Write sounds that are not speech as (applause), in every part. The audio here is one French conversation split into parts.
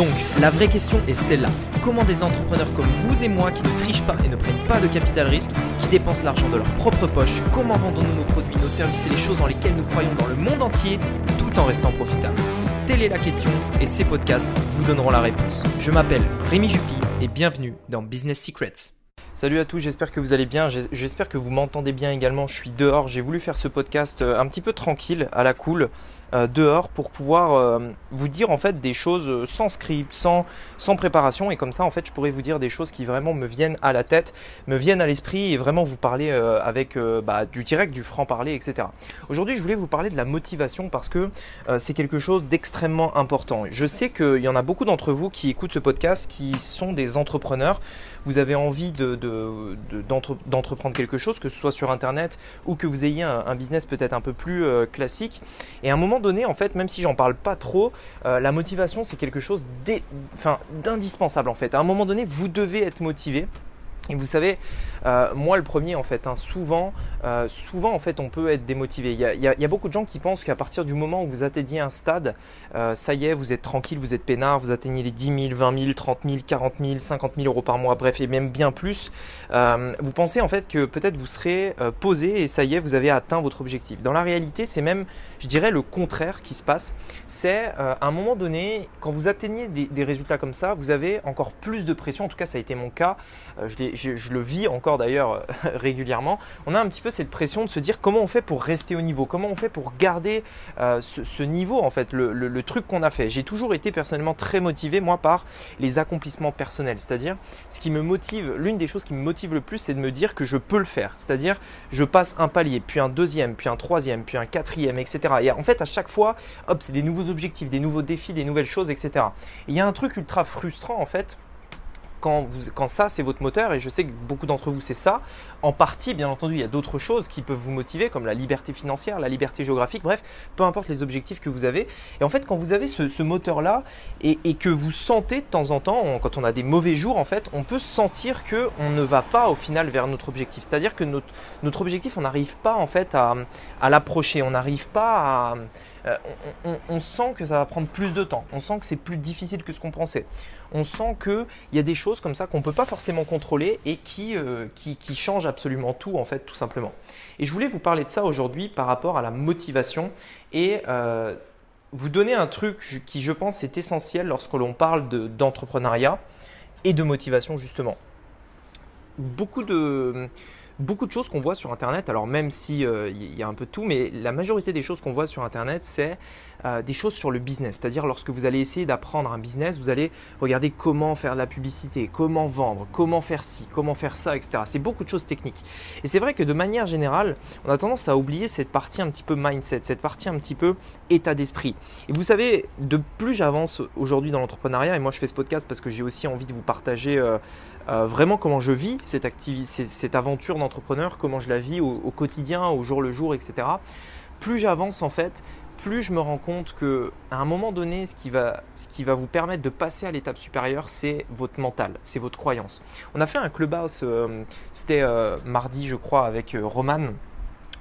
Donc, la vraie question est celle-là. Comment des entrepreneurs comme vous et moi qui ne trichent pas et ne prennent pas de capital risque, qui dépensent l'argent de leur propre poche, comment vendons-nous nos produits, nos services et les choses dans lesquelles nous croyons dans le monde entier tout en restant profitables Telle est la question et ces podcasts vous donneront la réponse. Je m'appelle Rémi Jupy et bienvenue dans Business Secrets. Salut à tous, j'espère que vous allez bien, j'espère que vous m'entendez bien également, je suis dehors, j'ai voulu faire ce podcast euh, un petit peu tranquille, à la cool, euh, dehors pour pouvoir euh, vous dire en fait des choses sans script, sans, sans préparation et comme ça en fait je pourrais vous dire des choses qui vraiment me viennent à la tête, me viennent à l'esprit et vraiment vous parler euh, avec bah, du direct, du franc parler, etc. Aujourd'hui je voulais vous parler de la motivation parce que c'est quelque chose d'extrêmement important. Je sais qu'il y en a beaucoup d'entre vous qui écoutent ce podcast qui sont des entrepreneurs. Vous avez envie d'entreprendre de, quelque chose, que ce soit sur internet ou que vous ayez un, un business peut-être un peu plus classique. Et à un moment donné, en fait, même si j'en parle pas trop, euh, la motivation, c'est quelque chose d'indispensable en fait. À un moment donné, vous devez être motivé. Et vous savez, euh, moi le premier en fait, hein, souvent, euh, souvent en fait on peut être démotivé. Il y a, beaucoup de gens qui pensent qu'à partir du moment où vous atteignez un stade, euh, ça y est, vous êtes tranquille, vous êtes peinard, vous atteignez les 10 000, 20 000, 30 000, 40 000, 50 000 euros par mois, bref, et même bien plus. vous pensez en fait que peut-être vous serez posé et ça y est, vous avez atteint votre objectif. Dans la réalité, c'est même, je dirais, le contraire qui se passe. C'est à un moment donné, quand vous atteignez des, des, résultats comme ça, vous avez encore plus de pression. En tout cas, ça a été mon cas. je je, le vis encore d'ailleurs euh, (laughs) régulièrement, on a un petit peu cette pression de se dire comment on fait pour rester au niveau, comment on fait pour garder euh, ce, niveau en fait, le, truc qu'on a fait. J'ai toujours été personnellement très motivé moi par les accomplissements personnels, c'est-à-dire ce qui me motive, l'une des choses qui me motive le plus, c'est de me dire que je peux le faire, c'est-à-dire je passe un palier, puis un deuxième, puis un troisième, puis un quatrième, etc. Et en fait à chaque fois, hop, c'est des nouveaux objectifs, des nouveaux défis, des nouvelles choses, etc. il y a un truc ultra frustrant en fait quand, quand ça, c'est votre moteur, et je sais que beaucoup d'entre vous, c'est ça, en partie, bien entendu, il y a d'autres choses qui peuvent vous motiver, comme la liberté financière, la liberté géographique, bref, peu importe les objectifs que vous avez. Et en fait, quand vous avez ce, moteur-là, et, que vous sentez de temps en temps, quand on a des mauvais jours, en fait, on peut sentir qu'on ne va pas au final vers notre objectif. C'est-à-dire que notre, notre objectif, on n'arrive pas en fait à, à l'approcher, on n'arrive pas à euh, on, sent que ça va prendre plus de temps, on sent que c'est plus difficile que ce qu'on pensait, on sent qu'il y a des choses comme ça qu'on ne peut pas forcément contrôler et euh, qui, qui, changent absolument tout en fait tout simplement. Et je voulais vous parler de ça aujourd'hui par rapport à la motivation et euh, vous donner un truc qui je pense est essentiel lorsque l'on parle d'entrepreneuriat et de motivation justement. Beaucoup de beaucoup de choses qu'on voit sur Internet, alors même si il euh, y a un peu de tout, mais la majorité des choses qu'on voit sur Internet, c'est euh, des choses sur le business. C'est-à-dire lorsque vous allez essayer d'apprendre un business, vous allez regarder comment faire de la publicité, comment vendre, comment faire ci, comment faire ça, etc. C'est beaucoup de choses techniques. Et c'est vrai que de manière générale, on a tendance à oublier cette partie un petit peu mindset, cette partie un petit peu état d'esprit. Et vous savez, de plus j'avance aujourd'hui dans l'entrepreneuriat, et moi je fais ce podcast parce que j'ai aussi envie de vous partager euh, euh, vraiment comment je vis cette, cette aventure d'entrepreneur, comment je la vis au, quotidien, au jour le jour, etc. Plus j'avance en fait, plus je me rends compte que à un moment donné, ce qui va, ce qui va vous permettre de passer à l'étape supérieure, c'est votre mental, c'est votre croyance. On a fait un clubhouse, euh, c'était euh, mardi je crois, avec Roman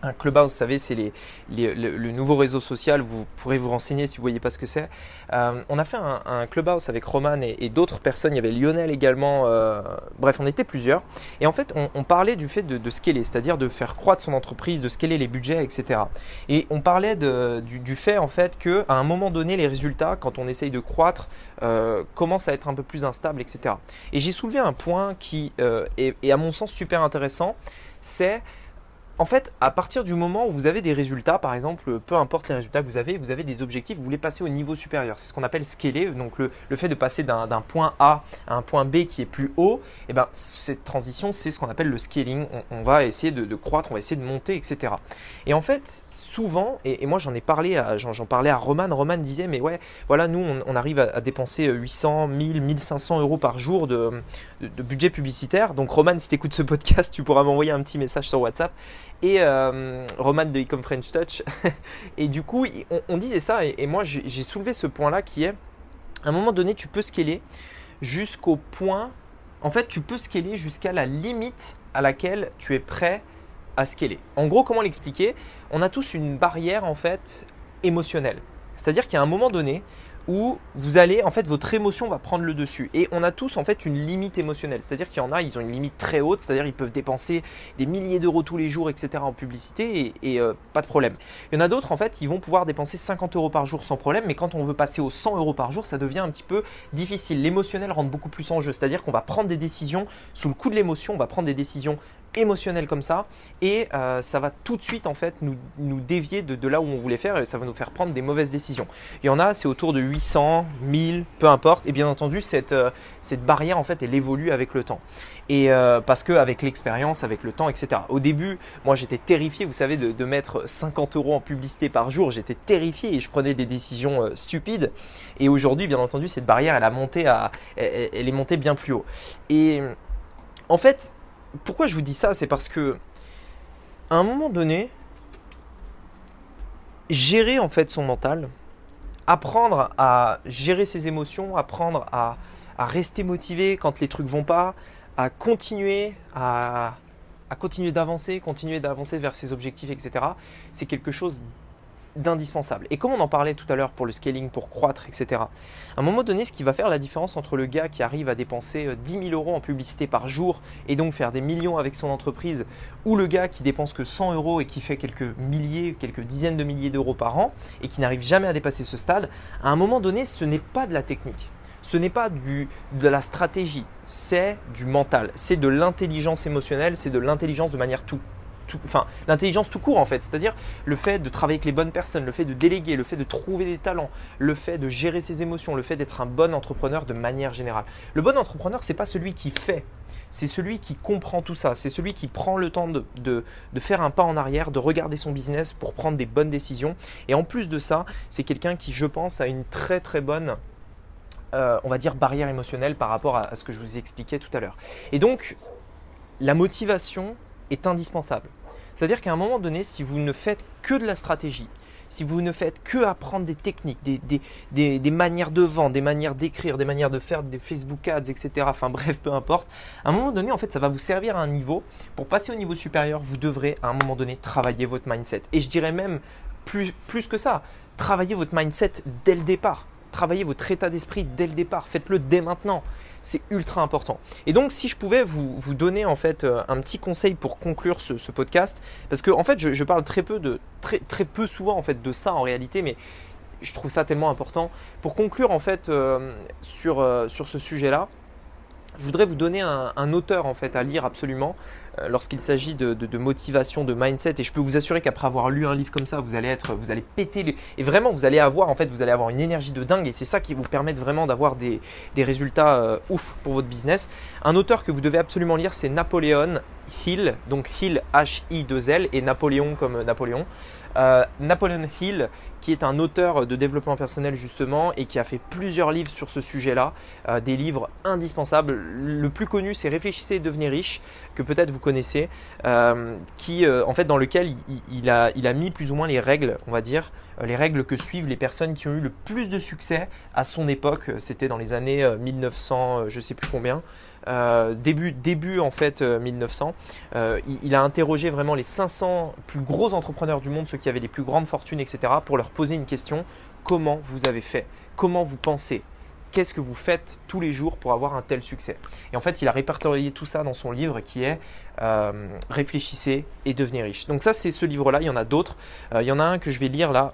un clubhouse, vous savez, c'est le, nouveau réseau social. Vous pourrez vous renseigner si vous voyez pas ce que c'est. Euh, on a fait un, clubhouse avec Roman et, d'autres personnes. Il y avait Lionel également. Euh, bref, on était plusieurs. Et en fait, on, parlait du fait de, scaler, c'est-à-dire de faire croître son entreprise, de scaler les budgets, etc. Et on parlait du, fait en fait que à un moment donné, les résultats, quand on essaye de croître, euh, commencent à être un peu plus instables, etc. Et j'ai soulevé un point qui est à mon sens super intéressant. C'est en fait, à partir du moment où vous avez des résultats, par exemple, peu importe les résultats que vous avez, vous avez des objectifs, vous voulez passer au niveau supérieur. C'est ce qu'on appelle scaler. Donc le, fait de passer d'un point A à un point B qui est plus haut, et eh ben, cette transition, c'est ce qu'on appelle le scaling. On, va essayer de, croître, on va essayer de monter, etc. Et en fait, souvent, et, moi j'en ai parlé, j'en parlais à Roman, Roman disait, mais ouais, voilà, nous on, arrive à, dépenser 800, 1000, 1500 euros par jour de, budget publicitaire. Donc Roman, si tu écoutes ce podcast, tu pourras m'envoyer un petit message sur WhatsApp et euh, Roman de Ecom French Touch. (laughs) et du coup, on, disait ça, et, moi j'ai soulevé ce point-là qui est, à un moment donné, tu peux scaler jusqu'au point, en fait, tu peux scaler jusqu'à la limite à laquelle tu es prêt à scaler. En gros, comment l'expliquer? On a tous une barrière, en fait, émotionnelle. C'est-à-dire a un moment donné où vous allez, en fait, votre émotion va prendre le dessus. Et on a tous, en fait, une limite émotionnelle. C'est-à-dire qu'il y en a, ils ont une limite très haute, c'est-à-dire ils peuvent dépenser des milliers d'euros tous les jours, etc. en publicité, et, euh, pas de problème. Il y en a d'autres, en fait, ils vont pouvoir dépenser 50 euros par jour sans problème, mais quand on veut passer aux 100 euros par jour, ça devient un petit peu difficile. L'émotionnel rentre beaucoup plus en jeu, c'est-à-dire qu'on va prendre des décisions sous le coup de l'émotion, on va prendre des décisions émotionnel comme ça et euh, ça va tout de suite en fait nous, nous dévier de, là où on voulait faire et ça va nous faire prendre des mauvaises décisions. Il y en a, c'est autour de 800, 1000, peu importe et bien entendu cette, euh, cette barrière en fait elle évolue avec le temps et euh, parce que avec l'expérience, avec le temps, etc. Au début, moi j'étais terrifié, vous savez, de, mettre 50 euros en publicité par jour, j'étais terrifié et je prenais des décisions stupides et aujourd'hui bien entendu cette barrière elle a monté à, elle est montée bien plus haut et en fait pourquoi je vous dis ça C'est parce que à un moment donné, gérer en fait son mental, apprendre à gérer ses émotions, apprendre à, rester motivé quand les trucs vont pas, à continuer à, à continuer d'avancer, continuer d'avancer vers ses objectifs, etc. C'est quelque chose d'indispensable. Et comme on en parlait tout à l'heure pour le scaling, pour croître, etc., à un moment donné, ce qui va faire la différence entre le gars qui arrive à dépenser 10 euh, 000 euros en publicité par jour et donc faire des millions avec son entreprise, ou le gars qui dépense que 100 euros et qui fait quelques milliers, quelques dizaines de milliers d'euros par an et qui n'arrive jamais à dépasser ce stade, à un moment donné, ce n'est pas de la technique. Ce n'est pas du, de la stratégie, c'est du mental, c'est de l'intelligence émotionnelle, c'est de l'intelligence de manière tout, enfin, l'intelligence tout court en fait, c'est-à-dire le fait de travailler avec les bonnes personnes, le fait de déléguer, le fait de trouver des talents, le fait de gérer ses émotions, le fait d'être un bon entrepreneur de manière générale. Le bon entrepreneur, c'est pas celui qui fait, c'est celui qui comprend tout ça, c'est celui qui prend le temps de, faire un pas en arrière, de regarder son business pour prendre des bonnes décisions. Et en plus de ça, c'est quelqu'un qui, je pense, a une très très bonne euh, on va dire barrière émotionnelle par rapport à, ce que je vous expliquais tout à l'heure. Et donc, la motivation est indispensable. C'est-à-dire qu'à un moment donné, si vous ne faites que de la stratégie, si vous ne faites que apprendre des techniques, des, manières de vendre, des manières d'écrire, des manières de faire des Facebook ads, etc., enfin (laughs) bref, peu importe, à un moment donné, en fait, ça va vous servir à un niveau. Pour passer au niveau supérieur, vous devrez à un moment donné travailler votre mindset. Et je dirais même plus, plus que ça, travailler votre mindset dès le départ. Travaillez votre état d'esprit dès le départ. Faites-le dès maintenant c'est ultra important. Et donc, si je pouvais vous, donner en fait euh, un petit conseil pour conclure ce, podcast, parce que fait, je, parle très peu de très peu souvent en fait de ça en réalité, mais je trouve ça tellement important. Pour conclure en fait euh, sur, euh, sur ce sujet-là, je voudrais vous donner un, auteur en fait à lire absolument euh, lorsqu'il s'agit de, motivation, de mindset. Et je peux vous assurer qu'après avoir lu un livre comme ça, vous allez être, vous allez péter et vraiment vous allez avoir en fait, vous allez avoir une énergie de dingue. Et c'est ça qui vous permet vraiment d'avoir des, résultats euh, ouf pour votre business. Un auteur que vous devez absolument lire, c'est Napoléon Hill, donc Hill H I 2 L et Napoléon comme Napoléon. Euh, Napoleon Hill, qui est un auteur de développement personnel justement et qui a fait plusieurs livres sur ce sujet-là, euh, des livres indispensables. Le plus connu, c'est Réfléchissez et devenez riche, que peut-être vous connaissez, euh, qui en fait dans lequel il, a, il a mis plus ou moins les règles, on va dire, les règles que suivent les personnes qui ont eu le plus de succès à son époque. C'était dans les années 1900, je sais plus combien. Euh, début, début en fait 1900. Euh, euh, il, a interrogé vraiment les 500 plus gros entrepreneurs du monde, ceux qui avaient les plus grandes fortunes, etc., pour leur poser une question comment vous avez fait? Comment vous pensez? Qu'est-ce que vous faites tous les jours pour avoir un tel succès? Et en fait, il a répertorié tout ça dans son livre qui est Réfléchissez et devenez riche. Donc ça, c'est ce livre-là. Il y en a d'autres. il y en a un que je vais lire là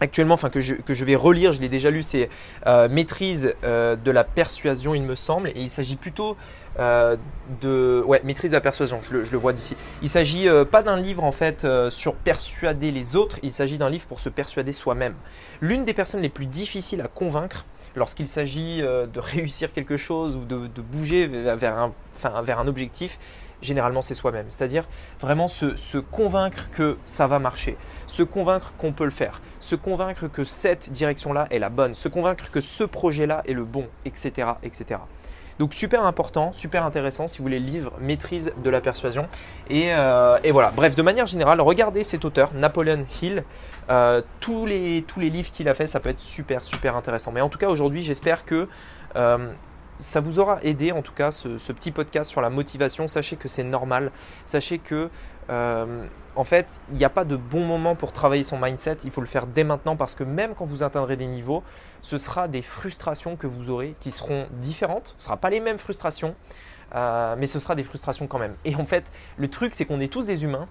actuellement, que je, vais relire, je l'ai déjà lu, c'est euh, Maîtrise euh, de la persuasion, il me semble, et il s'agit plutôt euh, de, ouais, Maîtrise de la persuasion, je le, vois d'ici. Il s'agit pas d'un livre en fait sur persuader les autres, il s'agit d'un livre pour se persuader soi-même. L'une des personnes les plus difficiles à convaincre lorsqu'il s'agit de (laughs) réussir quelque chose ou de, bouger vers un objectif, généralement c'est soi-même. C'est-à-dire vraiment se, convaincre que ça va marcher, se convaincre qu'on peut le faire, se convaincre que cette direction-là est la bonne, se convaincre que ce projet-là est le bon, etc., etc. Donc super important, super intéressant si vous voulez le livre Maîtrise de la persuasion. Et, euh, voilà, bref, de manière générale, regardez cet auteur, Napoleon Hill. Euh, tous, les, tous les livres qu'il a fait, ça peut être super, super intéressant. Mais en tout cas, aujourd'hui, j'espère que euh, ça vous aura aidé en tout cas ce, petit podcast sur la motivation. Sachez que c'est normal. Sachez que en fait, il n'y a pas de bon moment pour travailler son mindset. Il faut le faire dès maintenant parce que même quand vous atteindrez des niveaux, ce sera des frustrations que vous aurez qui seront différentes. Ce ne sera pas les mêmes frustrations, mais ce sera des frustrations quand même. Et en fait, le truc, c'est qu'on est tous des humains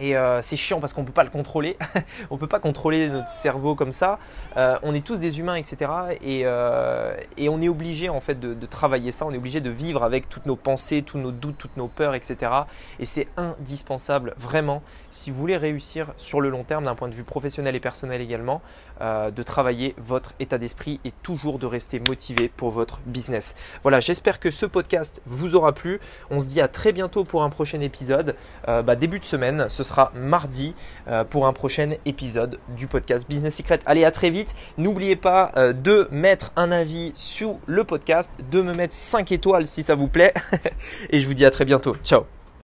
et euh, c'est chiant parce qu'on ne peut pas le contrôler. (laughs) on ne peut pas contrôler notre cerveau comme ça. Euh, on est tous des humains, etc. Euh, et, on est obligé en fait de, travailler ça. On est obligé de vivre avec toutes nos pensées, tous nos doutes, toutes nos peurs, etc. Et c'est indispensable, vraiment, si vous voulez réussir sur le long terme d'un point de vue professionnel et personnel également, de travailler votre état d'esprit et toujours de rester motivé pour votre business. Voilà, j'espère que ce podcast vous aura plu. On se dit à très bientôt pour un prochain épisode. Bah, début de semaine, sera mardi euh, pour un prochain épisode du podcast Business Secret. Allez, à très vite. N'oubliez pas euh, de mettre un avis sur le podcast, de me mettre 5 étoiles si ça vous plaît. (laughs) Et je vous dis à très bientôt. Ciao